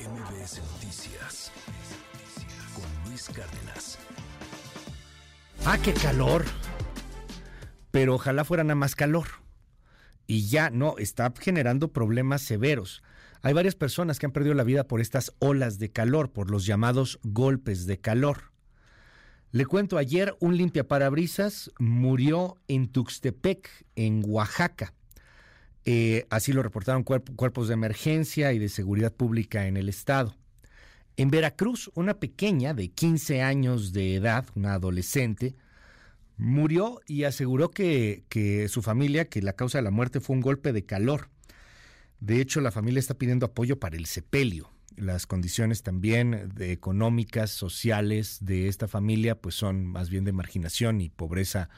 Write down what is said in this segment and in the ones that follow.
MBS Noticias con Luis Cárdenas. Ah, qué calor. Pero ojalá fuera nada más calor. Y ya no, está generando problemas severos. Hay varias personas que han perdido la vida por estas olas de calor, por los llamados golpes de calor. Le cuento, ayer un limpiaparabrisas murió en Tuxtepec, en Oaxaca. Eh, así lo reportaron cuerpos de emergencia y de seguridad pública en el estado. En Veracruz, una pequeña de 15 años de edad, una adolescente, murió y aseguró que, que, su familia, que la causa de la muerte fue un golpe de calor. De hecho, la familia está pidiendo apoyo para el sepelio. Las condiciones también de económicas, sociales de esta familia, pues son más bien de marginación y pobreza,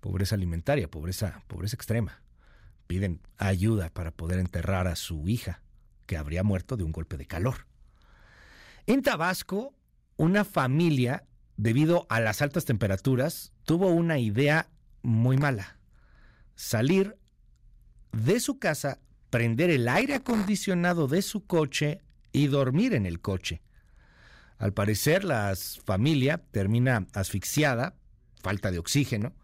pobreza alimentaria, pobreza, pobreza extrema piden ayuda para poder enterrar a su hija, que habría muerto de un golpe de calor. En Tabasco, una familia, debido a las altas temperaturas, tuvo una idea muy mala. Salir de su casa, prender el aire acondicionado de su coche y dormir en el coche. Al parecer, la familia termina asfixiada, falta de oxígeno,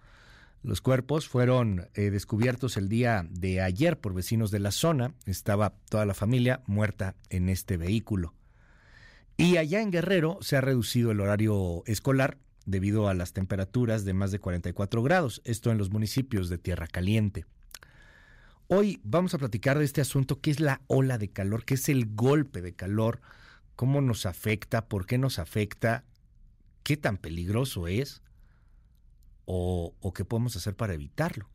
los cuerpos fueron eh, descubiertos el día de ayer por vecinos de la zona. Estaba toda la familia muerta en este vehículo. Y allá en Guerrero se ha reducido el horario escolar debido a las temperaturas de más de 44 grados, esto en los municipios de Tierra Caliente. Hoy vamos a platicar de este asunto, qué es la ola de calor, qué es el golpe de calor, cómo nos afecta, por qué nos afecta, qué tan peligroso es o, qué podemos hacer para evitarlo.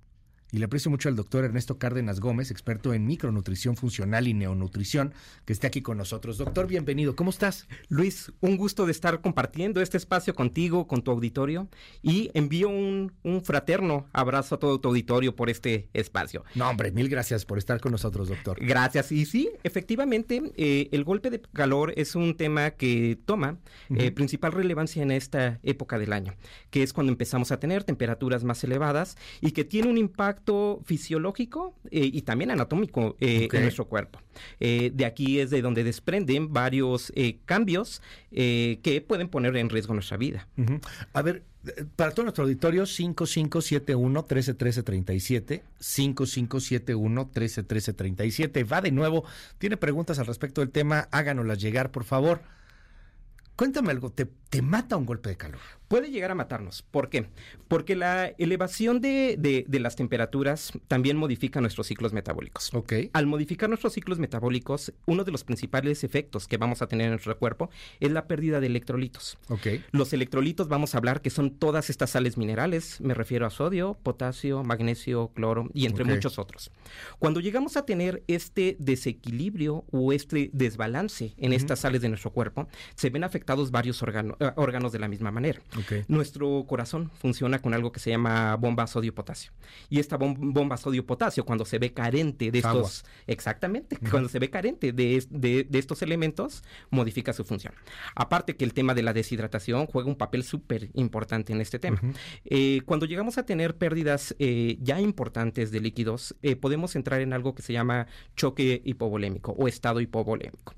Y le aprecio mucho al doctor Ernesto Cárdenas Gómez, experto en micronutrición funcional y neonutrición, que esté aquí con nosotros. Doctor, bienvenido. ¿Cómo estás? Luis, un gusto de estar compartiendo este espacio contigo, con tu auditorio, y envío un, fraterno abrazo a todo tu auditorio por este espacio. No, hombre, mil gracias por estar con nosotros, doctor. Gracias. Y sí, efectivamente, eh, el golpe de calor es un tema que toma eh, principal relevancia en esta época del año, que es cuando empezamos a tener temperaturas más elevadas y que tiene un impacto fisiológico eh, y también anatómico eh, en nuestro cuerpo. Eh, de aquí es de donde desprenden varios cambios que pueden poner en riesgo nuestra vida. A ver, para todo nuestro auditorio, 5571-131337, 5571-131337. Va de nuevo, tiene preguntas al respecto del tema, háganoslas llegar, por favor. Cuéntame algo, ¿te, ¿te, mata un golpe de calor? Puede llegar a matarnos. ¿Por qué? Porque la elevación de, de, las temperaturas también modifica nuestros ciclos metabólicos. Ok. Al modificar nuestros ciclos metabólicos, uno de los principales efectos que vamos a tener en nuestro cuerpo es la pérdida de electrolitos. Ok. Los electrolitos vamos a hablar que son todas estas sales minerales, me refiero a sodio, potasio, magnesio, cloro y entre muchos otros. Cuando llegamos a tener este desequilibrio o este desbalance en estas sales de nuestro cuerpo, se ven afectados varios eh, órganos de la misma manera. Nuestro corazón funciona con algo que se llama bomba sodio-potasio. Y esta bomba sodio-potasio, cuando se ve carente de estos... Exactamente, cuando se ve carente de, estos elementos, modifica su función. Aparte que el tema de la deshidratación juega un papel súper importante en este tema. Eh, cuando llegamos a tener pérdidas eh, ya importantes de líquidos, podemos entrar en algo que se llama choque hipovolémico o estado hipovolémico.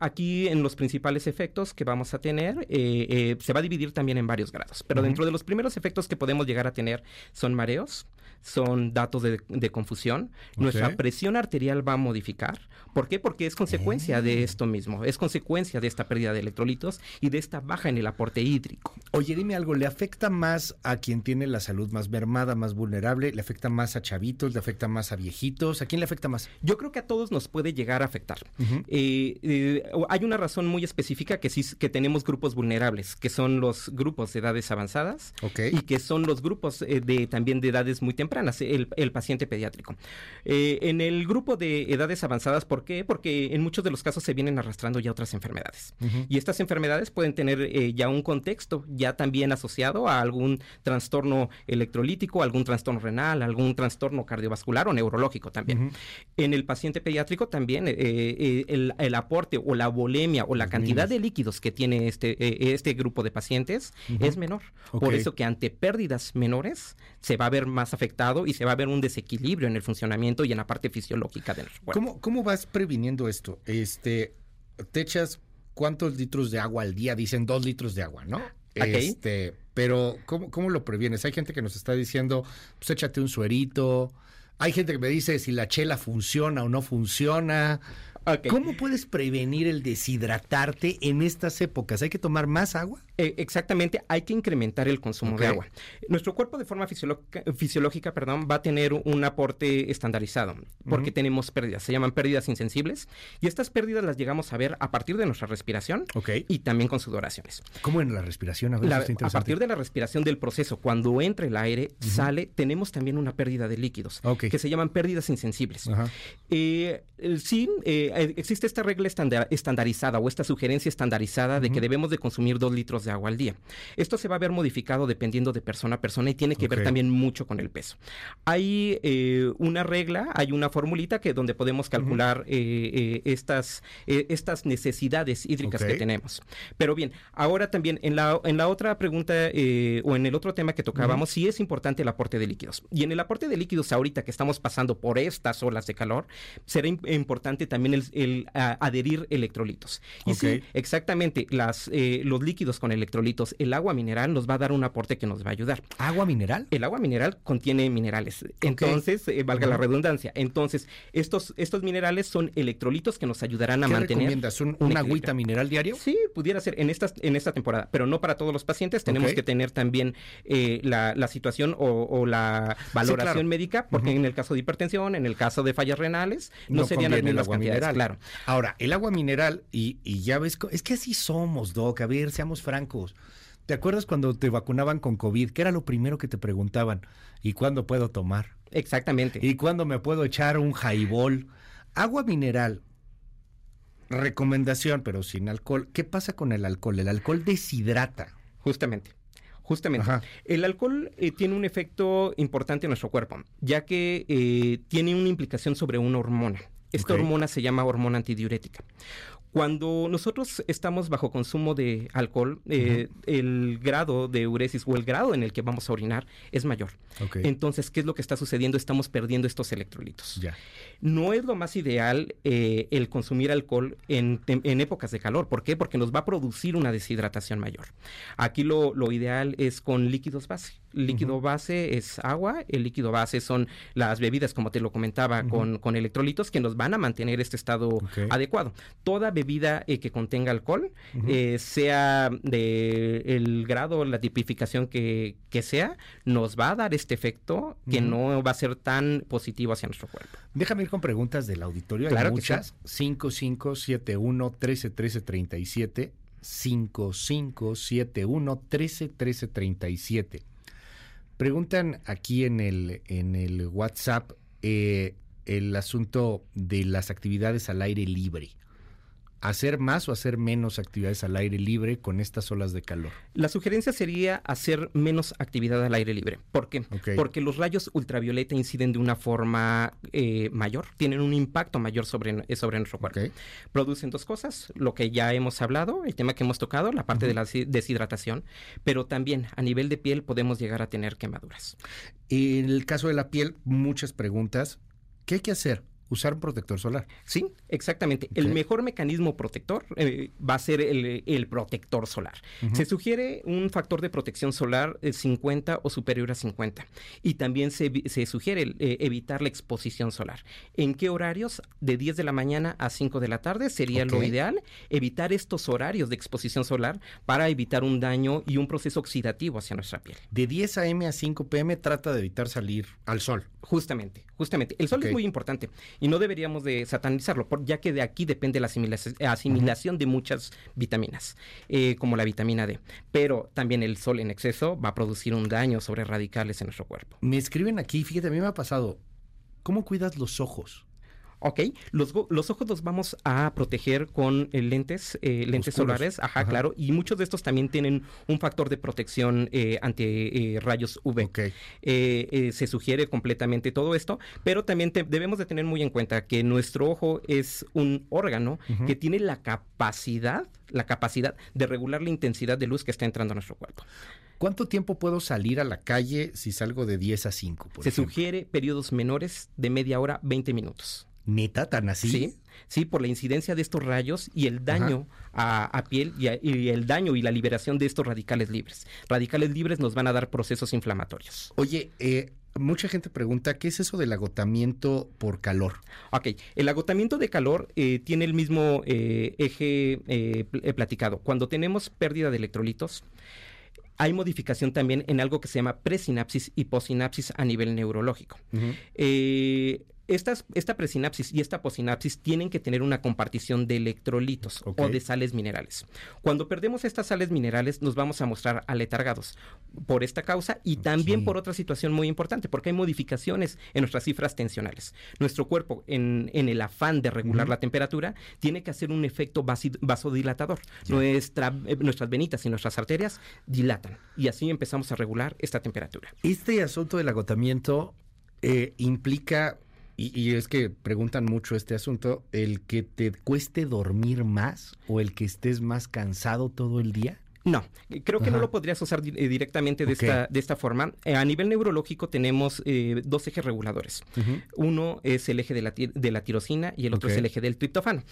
aquí en los principales efectos, que vamos a tener eh, eh, se va a dividir también en varios grados, pero dentro de los primeros efectos que podemos llegar a tener son mareos, son datos de, confusión, nuestra presión arterial va a modificar. ¿Por qué? Porque es consecuencia de ah. esto mismo, es consecuencia de esta pérdida de electrolitos y de esta baja en el aporte hídrico. Oye, dime algo, ¿le afecta más a quien tiene la salud más mermada, más vulnerable? ¿Le afecta más a chavitos? ¿Le afecta más a viejitos? ¿A quién le afecta más? Yo creo que a todos nos puede llegar a afectar. Eh, hay una razón muy específica que sí que tenemos grupos vulnerables, que son los grupos de edades avanzadas y que son los grupos eh, de también de edades muy tempranas, el, paciente pediátrico. Eh, en el grupo de edades avanzadas, ¿por qué? Porque en muchos de los casos se vienen arrastrando ya otras enfermedades. Y estas enfermedades pueden tener eh, ya un contexto ya también asociado a algún trastorno electrolítico, algún trastorno renal, algún trastorno cardiovascular o neurológico también. En el paciente pediátrico también el, el, aporte o la volemia o la cantidad de líquidos que tiene este, eh, este grupo de pacientes es menor. Por eso que ante pérdidas menores se va a ver más afectado y se va a ver un desequilibrio en el funcionamiento y en la parte fisiológica del cuerpo. ¿Cómo, cómo vas previniendo esto? Este, te echas cuántos litros de agua al día, dicen dos litros de agua, ¿no? Este, pero ¿cómo, ¿cómo lo previenes? Hay gente que nos está diciendo, pues échate un suerito. Hay gente que me dice si la chela funciona o no funciona. ¿Cómo puedes prevenir el deshidratarte en estas épocas? ¿Hay que tomar más agua? Eh, exactamente, hay que incrementar el consumo de agua. Nuestro cuerpo de forma fisiológica, perdón, va a tener un aporte estandarizado porque tenemos pérdidas, se llaman pérdidas insensibles y estas pérdidas las llegamos a ver a partir de nuestra respiración y también con sudoraciones. ¿Cómo en la respiración? A, a partir de la respiración del proceso, cuando entra el aire, sale, tenemos también una pérdida de líquidos que se llaman pérdidas insensibles. Eh, sí, eh, existe esta regla estandarizada o esta sugerencia estandarizada de que debemos de consumir dos litros de agua al día. Esto se va a ver modificado dependiendo de persona a persona y tiene que ver también mucho con el peso. Hay eh, una regla, hay una formulita que donde podemos calcular eh, estas, estas necesidades hídricas que tenemos. Pero bien, ahora también en la, en la otra pregunta o en el otro tema que tocábamos, sí es importante el aporte de líquidos. Y en el aporte de líquidos ahorita que estamos pasando por estas olas de calor, será importante también el el adherir electrolitos. Y sí, exactamente, las, eh, los líquidos con electrolitos, el agua mineral nos va a dar un aporte que nos va a ayudar. ¿Agua mineral? El agua mineral contiene minerales. Entonces, eh, valga la redundancia. Entonces, estos, estos minerales son electrolitos que nos ayudarán a ¿Qué mantener. recomiendas? ¿Un, ¿Una agüita mineral diario? Sí, pudiera ser en esta, en esta temporada, pero no para todos los pacientes. Tenemos que tener también eh, la, situación o, la valoración médica, porque en el caso de hipertensión, en el caso de fallas renales, no, serían las mismas cantidades. Claro. Ahora, el agua mineral, y, ya ves, es que así somos, Doc, a ver, seamos francos. ¿Te acuerdas cuando te vacunaban con COVID? ¿Qué era lo primero que te preguntaban? ¿Y cuándo puedo tomar? Exactamente. ¿Y cuándo me puedo echar un jaibol? Agua mineral, recomendación, pero sin alcohol. ¿Qué pasa con el alcohol? El alcohol deshidrata. Justamente. Justamente. El alcohol eh, tiene un efecto importante en nuestro cuerpo, ya que eh, tiene una implicación sobre una hormona. Esta hormona se llama hormona antidiurética. Cuando nosotros estamos bajo consumo de alcohol, eh, el grado de uresis o el grado en el que vamos a orinar es mayor. Entonces, ¿qué es lo que está sucediendo? Estamos perdiendo estos electrolitos. No es lo más ideal eh, el consumir alcohol en, épocas de calor. ¿Por qué? Porque nos va a producir una deshidratación mayor. Aquí lo, ideal es con líquidos base. Líquido base es agua, el líquido base son las bebidas, como te lo comentaba, con, con, electrolitos que nos van a mantener este estado adecuado. Toda bebida eh, que contenga alcohol, eh, sea de el grado, la tipificación que, sea, nos va a dar este efecto que no va a ser tan positivo hacia nuestro cuerpo. Déjame ir con preguntas del auditorio. Hay muchas. 5571 131337 5571 131337 Preguntan aquí en el, en el WhatsApp eh, el asunto de las actividades al aire libre hacer más o hacer menos actividades al aire libre con estas olas de calor? La sugerencia sería hacer menos actividad al aire libre. ¿Por qué? Porque los rayos ultravioleta inciden de una forma eh, mayor, tienen un impacto mayor sobre, sobre nuestro cuerpo. Producen dos cosas, lo que ya hemos hablado, el tema que hemos tocado, la parte de la deshidratación, pero también a nivel de piel podemos llegar a tener quemaduras. En el caso de la piel, muchas preguntas. ¿Qué hay que hacer? Usar un protector solar. Sí, exactamente. El mejor mecanismo protector eh, va a ser el, protector solar. Se sugiere un factor de protección solar de 50 o superior a 50. Y también se, sugiere eh, evitar la exposición solar. ¿En qué horarios? De 10 de la mañana a 5 de la tarde sería lo ideal. Evitar estos horarios de exposición solar para evitar un daño y un proceso oxidativo hacia nuestra piel. De 10 a.m. a 5 p.m. trata de evitar salir al sol. Justamente, justamente. El sol es muy importante y no deberíamos de satanizarlo, ya que de aquí depende la asimilación, de muchas vitaminas, eh, como la vitamina D. Pero también el sol en exceso va a producir un daño sobre radicales en nuestro cuerpo. Me escriben aquí, fíjate, a mí me ha pasado, ¿cómo cuidas los ojos? Ok, los, los, ojos los vamos a proteger con eh, lentes, eh, lentes solares, ajá, claro, y muchos de estos también tienen un factor de protección eh, ante rayos UV. se sugiere completamente todo esto, pero también debemos de tener muy en cuenta que nuestro ojo es un órgano que tiene la capacidad, la capacidad de regular la intensidad de luz que está entrando a nuestro cuerpo. ¿Cuánto tiempo puedo salir a la calle si salgo de 10 a 5? Se sugiere periodos menores de media hora, 20 minutos. ¿Neta, tan así? Sí, sí, por la incidencia de estos rayos y el daño a, piel y, el daño y la liberación de estos radicales libres. Radicales libres nos van a dar procesos inflamatorios. Oye, eh, mucha gente pregunta, ¿qué es eso del agotamiento por calor? Ok, el agotamiento de calor eh, tiene el mismo eh, eje platicado. Cuando tenemos pérdida de electrolitos, hay modificación también en algo que se llama presinapsis y posinapsis a nivel neurológico esta presinapsis y esta posinapsis tienen que tener una compartición de electrolitos o de sales minerales. Cuando perdemos estas sales minerales nos vamos a mostrar aletargados por esta causa y también por otra situación muy importante, porque hay modificaciones en nuestras cifras tensionales. Nuestro cuerpo, en, el afán de regular la temperatura, tiene que hacer un efecto vasodilatador. Nuestra, eh, nuestras venitas y nuestras arterias dilatan y así empezamos a regular esta temperatura. Este asunto del agotamiento eh, implica y, es que preguntan mucho este asunto, el que te cueste dormir más o el que estés más cansado todo el día. No, creo que no lo podrías usar eh, directamente de, esta, de esta forma. Eh, a nivel neurológico tenemos eh, dos ejes reguladores. Uno es el eje de la, de la tirosina y el otro es el eje del triptofano.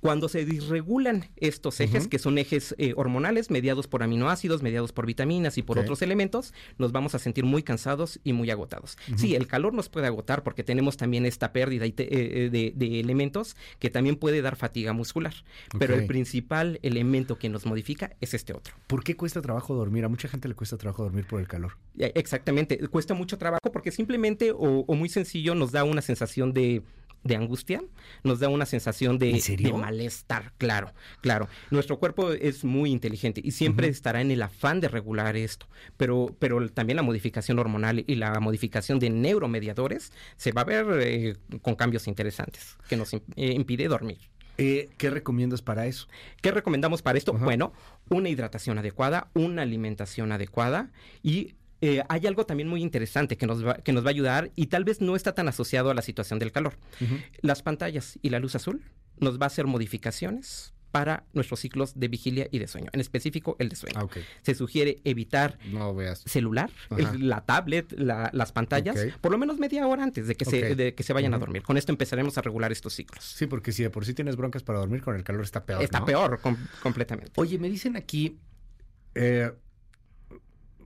Cuando se disregulan estos ejes, que son ejes eh, hormonales mediados por aminoácidos, mediados por vitaminas y por otros elementos, nos vamos a sentir muy cansados y muy agotados. Sí, el calor nos puede agotar porque tenemos también esta pérdida eh, eh, de, elementos que también puede dar fatiga muscular. Pero el principal elemento que nos modifica es este otro. ¿Por qué cuesta trabajo dormir? A mucha gente le cuesta trabajo dormir por el calor. Exactamente, cuesta mucho trabajo porque simplemente o muy sencillo nos da una sensación de de angustia, nos da una sensación de, malestar, claro, claro. Nuestro cuerpo es muy inteligente y siempre estará en el afán de regular esto, pero, pero también la modificación hormonal y la modificación de neuromediadores se va a ver eh, con cambios interesantes que nos eh, impide dormir. Eh, ¿Qué recomiendas para eso? ¿Qué recomendamos para esto? Bueno, una hidratación adecuada, una alimentación adecuada y eh, hay algo también muy interesante que nos, va, que nos va a ayudar y tal vez no está tan asociado a la situación del calor. Las pantallas y la luz azul nos va a hacer modificaciones para nuestros ciclos de vigilia y de sueño, en específico el de sueño. Ah, se sugiere evitar celular, la tablet, las pantallas, por lo menos media hora antes de que, se, que se vayan a dormir. Con esto empezaremos a regular estos ciclos. Sí, porque si de por sí tienes broncas para dormir, con el calor está peor. Está peor, completamente. Oye, me dicen aquí, eh,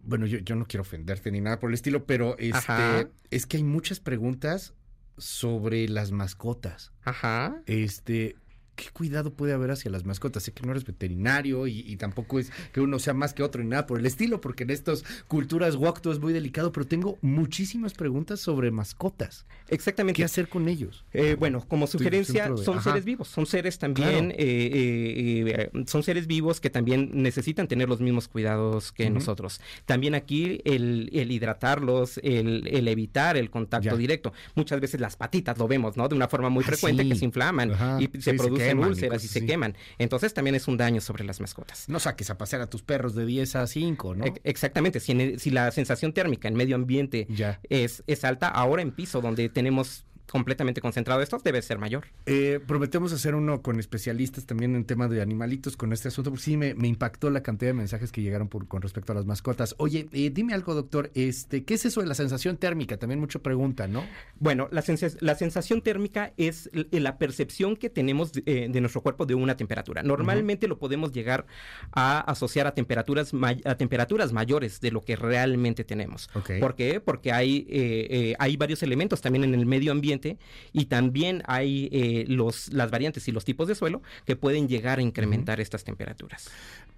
bueno, yo, yo no quiero ofenderte ni nada por el estilo, pero este, es que hay muchas preguntas sobre las mascotas. Ajá. Este, ¿qué cuidado puede haber hacia las mascotas? Sé que no eres veterinario y, tampoco es que uno sea más que otro ni nada por el estilo, porque en estas culturas wakto es muy delicado, pero tengo muchísimas preguntas sobre mascotas. Exactamente. ¿Qué hacer con ellos? Eh, bueno, como sugerencia, son seres vivos, son seres también, eh, eh, son seres vivos que también necesitan tener los mismos cuidados que nosotros. También aquí el, hidratarlos, el, evitar el contacto directo. Muchas veces las patitas lo vemos, ¿no? De una forma muy ah, frecuente que se inflaman y se produce úlceras y, se queman. Entonces también es un daño sobre las mascotas. No saques a pasear a tus perros de 10 a 5, ¿no? exactamente. Si, si, la sensación térmica en medio ambiente Es, es alta, ahora en piso donde tenemos completamente concentrado esto debe ser mayor. Eh, prometemos hacer uno con especialistas también en tema de animalitos con este asunto, porque sí me, impactó la cantidad de mensajes que llegaron por, con respecto a las mascotas. Oye, eh, dime algo, doctor, este, ¿qué es eso de la sensación térmica? También mucha pregunta, ¿no? Bueno, la, la sensación térmica es la percepción que tenemos eh, de, nuestro cuerpo de una temperatura. Normalmente lo podemos llegar a asociar a temperaturas, a temperaturas mayores de lo que realmente tenemos. ¿Por qué? Porque hay, hay varios elementos también en el medio ambiente y también hay eh, los, las variantes y los tipos de suelo que pueden llegar a incrementar estas temperaturas.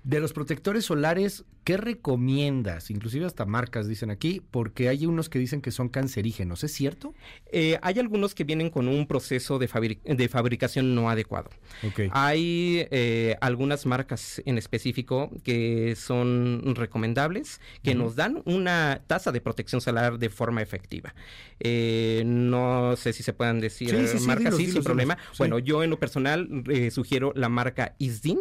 De los protectores solares, ¿qué recomiendas? Inclusive hasta marcas dicen aquí, porque hay unos que dicen que son cancerígenos. ¿Es cierto? Eh, hay algunos que vienen con un proceso de, de fabricación no adecuado. Hay eh, algunas marcas en específico que son recomendables, que nos dan una tasa de protección solar de forma efectiva. Eh, no sé si se puedan decir marcas, sí, sin problema. Bueno, yo en lo personal sugiero la marca Isdin.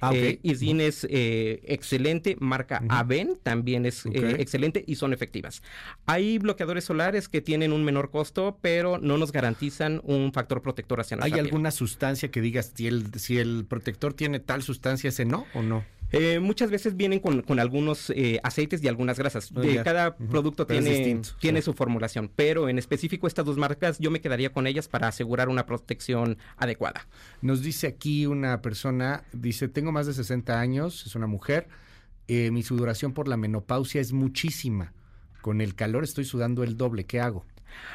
Ah, eh, es eh, excelente, marca Aven también es eh, excelente y son efectivas. Hay bloqueadores solares que tienen un menor costo, pero no nos garantizan un factor protector hacia nuestra ¿Hay alguna sustancia que digas si el, si el protector tiene tal sustancia, ese no o no? Eh, muchas veces vienen con, con algunos eh, aceites y algunas grasas. Oh, cada producto Pero tiene, tiene su formulación, pero en específico estas dos marcas yo me quedaría con ellas para asegurar una protección adecuada. Nos dice aquí una persona, dice, tengo más de 60 años, es una mujer, eh, mi sudoración por la menopausia es muchísima. Con el calor estoy sudando el doble, ¿qué hago?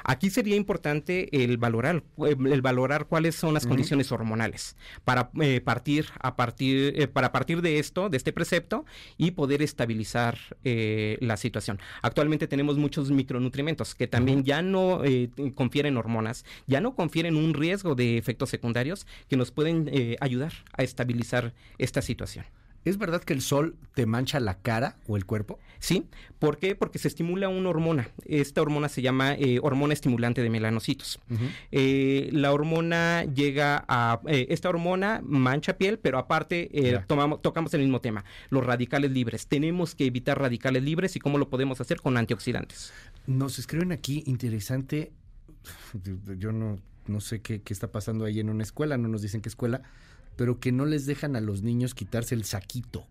Aquí sería importante el valorar, eh, el valorar cuáles son las condiciones hormonales para eh, partir a partir eh, para partir de esto, de este precepto y poder estabilizar eh, la situación. Actualmente tenemos muchos micronutrientes que también ya no eh, confieren hormonas, ya no confieren un riesgo de efectos secundarios que nos pueden eh, ayudar a estabilizar esta situación. ¿Es verdad que el sol te mancha la cara o el cuerpo? ¿Sí? ¿Por qué? Porque se estimula una hormona. Esta hormona se llama eh, hormona estimulante de melanocitos. Eh, la hormona llega a... eh, esta hormona mancha piel, pero aparte eh, tomamos, tocamos el mismo tema, los radicales libres. Tenemos que evitar radicales libres y cómo lo podemos hacer con antioxidantes. Nos escriben aquí, interesante, yo no, no sé qué, qué está pasando ahí en una escuela, no nos dicen qué escuela, pero que no les dejan a los niños quitarse el saquito.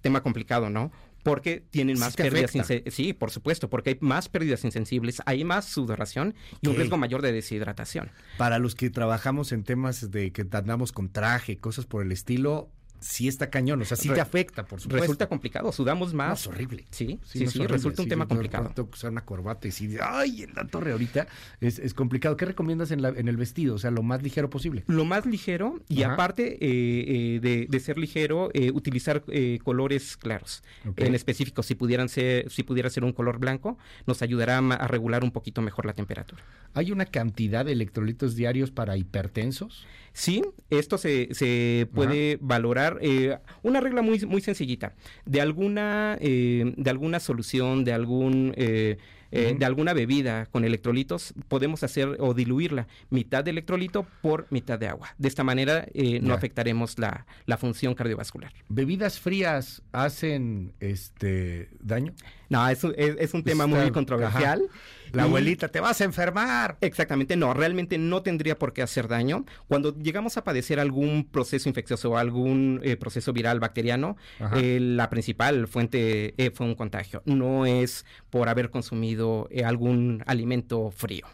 Tema complicado, ¿no? Porque tienen Sí más te pérdidas Sí, por supuesto, porque hay más pérdidas insensibles, hay más sudoración y un riesgo mayor de deshidratación. Para los que trabajamos en temas de que andamos con traje, cosas por el estilo, sí está cañón, o sea, sí Re- te afecta, por supuesto. Resulta complicado, sudamos No, más. es horrible. Sí, sí, no, sí, horrible. resulta un Sí, tema de complicado. repente Tengo que usar una corbata y sí, ay, en la torre ahorita es, es complicado. ¿Qué recomiendas en, la- en el vestido? O sea, lo más ligero posible. Lo más ligero y Ajá. aparte eh, eh, de, de ser ligero, eh, utilizar colores claros. En específico, si pudieran ser, si pudiera ser un color blanco, nos ayudará a regular un poquito mejor la temperatura. ¿Hay una cantidad de electrolitos diarios para hipertensos? Sí, esto se, se puede valorar. Eh, una regla muy, muy sencillita. De alguna, eh, de alguna solución, de algún eh, eh, de alguna bebida con electrolitos, podemos hacer o diluirla mitad de electrolito por mitad de agua. De esta manera eh, no afectaremos la, la función cardiovascular. ¿Bebidas frías hacen este daño? No, es, un- es, es un tema muy controversial. La abuelita, te vas a enfermar. Exactamente, no, realmente no tendría por qué hacer daño. Cuando llegamos a padecer algún proceso infeccioso o algún eh, proceso viral bacteriano, eh, la principal fuente eh, fue un contagio. No es por haber consumido algún alimento frío.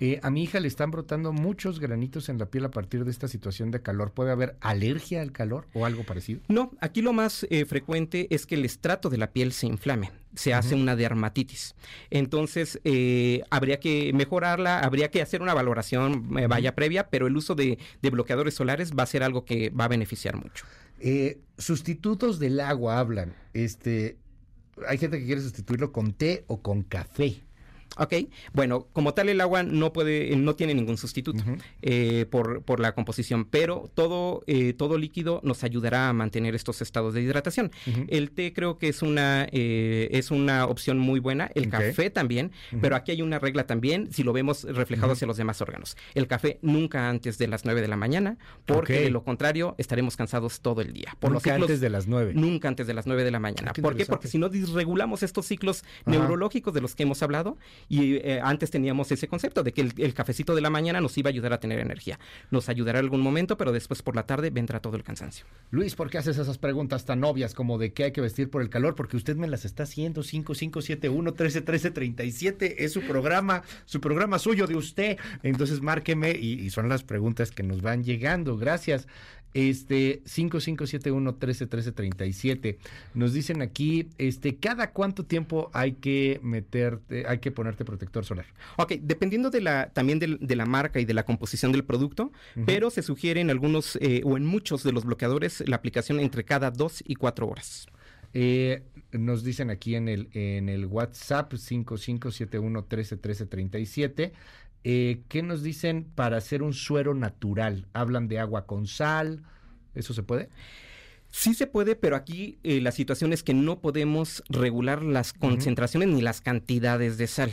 Eh, a mi hija le están brotando muchos granitos en la piel a partir de esta situación de calor. ¿Puede haber alergia al calor o algo parecido? No, aquí lo más eh, frecuente es que el estrato de la piel se inflame, se hace una dermatitis. Entonces, eh, habría que mejorarla, habría que hacer una valoración eh, vaya previa, pero el uso de, de bloqueadores solares va a ser algo que va a beneficiar mucho. Eh, sustitutos del agua hablan. Este, hay gente que quiere sustituirlo con té o con café. Ok, bueno, como tal el agua no puede, no tiene ningún sustituto eh, por, por la composición, pero todo, eh, todo líquido nos ayudará a mantener estos estados de hidratación. El té creo que es una, eh, es una opción muy buena, el café también, pero aquí hay una regla también, si lo vemos reflejado hacia los demás órganos. El café nunca antes de las 9 de la mañana, porque de lo contrario estaremos cansados todo el día. Por los Nunca ciclos- antes de las nueve. Nunca antes de las 9 de la mañana. Ah, qué ¿Por qué? Porque si no disregulamos estos ciclos neurológicos de los que hemos hablado, y eh, antes teníamos ese concepto de que el, cafecito de la mañana nos iba a ayudar a tener energía. Nos ayudará en algún momento, pero después por la tarde vendrá todo el cansancio. Luis, ¿por qué haces esas preguntas tan obvias como de qué hay que vestir por el calor? Porque usted me las está haciendo. 5571 1313 37 es su programa, su programa suyo de usted. Entonces márqueme y son las preguntas que nos van llegando. Gracias. Este 5571 1313 37 nos dicen aquí, este, cada cuánto tiempo hay que meterte, hay que ponerte protector solar. Ok, dependiendo de la, también de, la marca y de la composición del producto, pero se sugiere en algunos eh, o en muchos de los bloqueadores la aplicación entre cada dos y cuatro horas. Eh, nos dicen aquí en el, en el WhatsApp 5571131337. Eh, ¿Qué nos dicen para hacer un suero natural? ¿Hablan de agua con sal? ¿Eso se puede? Sí se puede, pero aquí eh, la situación es que no podemos regular las concentraciones ni las cantidades de sal.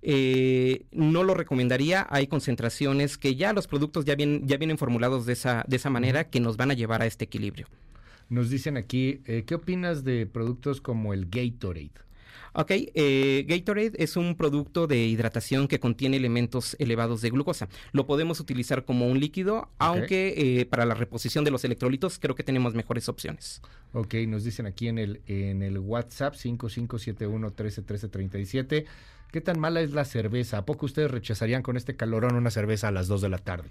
Eh, no lo recomendaría. Hay concentraciones que ya los productos ya, vienen ya vienen formulados de esa, de esa manera que nos van a llevar a este equilibrio. Nos dicen aquí, eh, ¿qué opinas de productos como el Gatorade? Ok, eh, Gatorade es un producto de hidratación que contiene elementos elevados de glucosa. Lo podemos utilizar como un líquido, aunque eh, para la reposición de los electrolitos creo que tenemos mejores opciones. Ok, nos dicen aquí en el, en el WhatsApp 5571 131337. ¿Qué tan mala es la cerveza? ¿A poco ustedes rechazarían con este calorón una cerveza a las 2 de la tarde?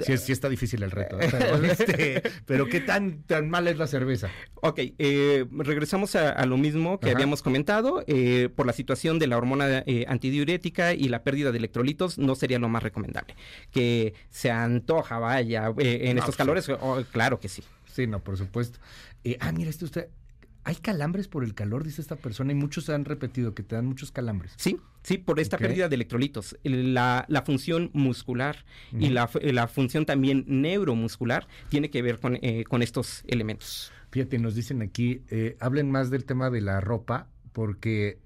Sí, sí está difícil el reto, ¿eh? pero, este, pero, ¿qué tan, tan mala es la cerveza? Ok, eh, regresamos a, lo mismo que habíamos comentado. Eh, por la situación de la hormona antidiurética y la pérdida de electrolitos, no sería lo más recomendable. Que se antoja, vaya, en estos pues calores, oh, claro que sí. Sí, no, por supuesto. ah, mira, este usted, hay calambres por el calor, dice esta persona, y muchos han repetido que te dan muchos calambres. Sí, sí, por esta pérdida de electrolitos. La, función muscular y la, la, función también neuromuscular tiene que ver con, eh, con estos elementos. Fíjate, nos dicen aquí, eh, hablen más del tema de la ropa, porque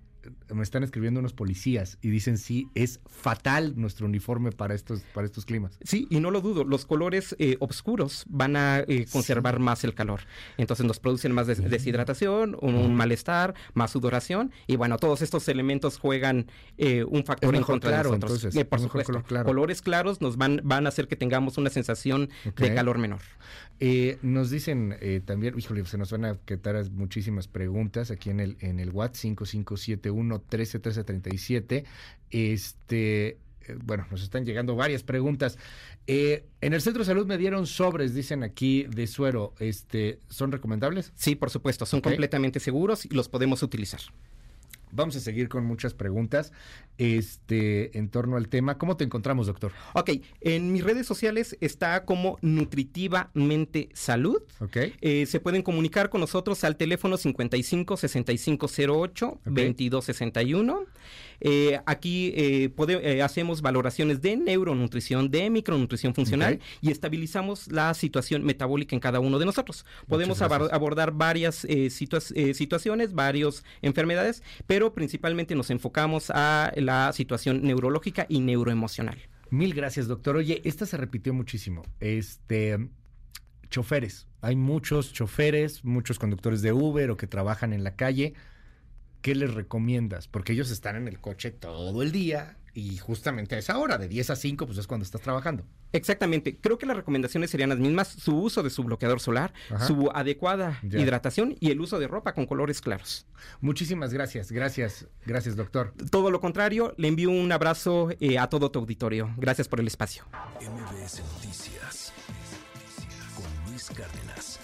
me están escribiendo unos policías y dicen sí, es fatal nuestro uniforme para estos, para estos climas. Sí, y no lo dudo, los colores eh, oscuros van a eh, conservar más el calor. Entonces nos producen más deshidratación, un, malestar, más sudoración, y bueno, todos estos elementos juegan eh, un factor en contra de nosotros. Entonces, por supuesto, colores claros nos van, van a hacer que tengamos una sensación de calor menor. nos dicen también, híjole, se nos van a quedar muchísimas preguntas aquí en el, en el WhatsApp 5571 13 13 37. Este, eh, bueno, nos están llegando varias preguntas. Eh, en el centro de salud me dieron sobres, dicen aquí, de suero. Este, ¿Son recomendables? Sí, por supuesto, son completamente seguros y los podemos utilizar. Vamos a seguir con muchas preguntas este, en torno al tema. ¿Cómo te encontramos, doctor? Ok, en mis redes sociales está como Nutritivamente Salud. Ok. Eh, se pueden comunicar con nosotros al teléfono 55 6508 2261. Eh, aquí eh, eh, hacemos valoraciones de neuronutrición, de micronutrición funcional y estabilizamos la situación metabólica en cada uno de nosotros. Podemos abordar varias situaciones, varias enfermedades, pero principalmente nos enfocamos a la situación neurológica y neuroemocional. Mil gracias, doctor. Oye, esta se repitió muchísimo. Este, choferes. Hay muchos choferes, muchos conductores de Uber o que trabajan en la calle ¿qué les recomiendas? Porque ellos están en el coche todo el día y justamente a esa hora, de 10 a 5, pues es cuando estás trabajando. Exactamente. Creo que las recomendaciones serían las mismas. Su uso de su bloqueador solar, su adecuada hidratación y el uso de ropa con colores claros. Muchísimas gracias. Gracias. Gracias, doctor. Todo lo contrario, le envío un abrazo eh, a todo tu auditorio. Gracias por el espacio. MBS Noticias con Luis Cárdenas.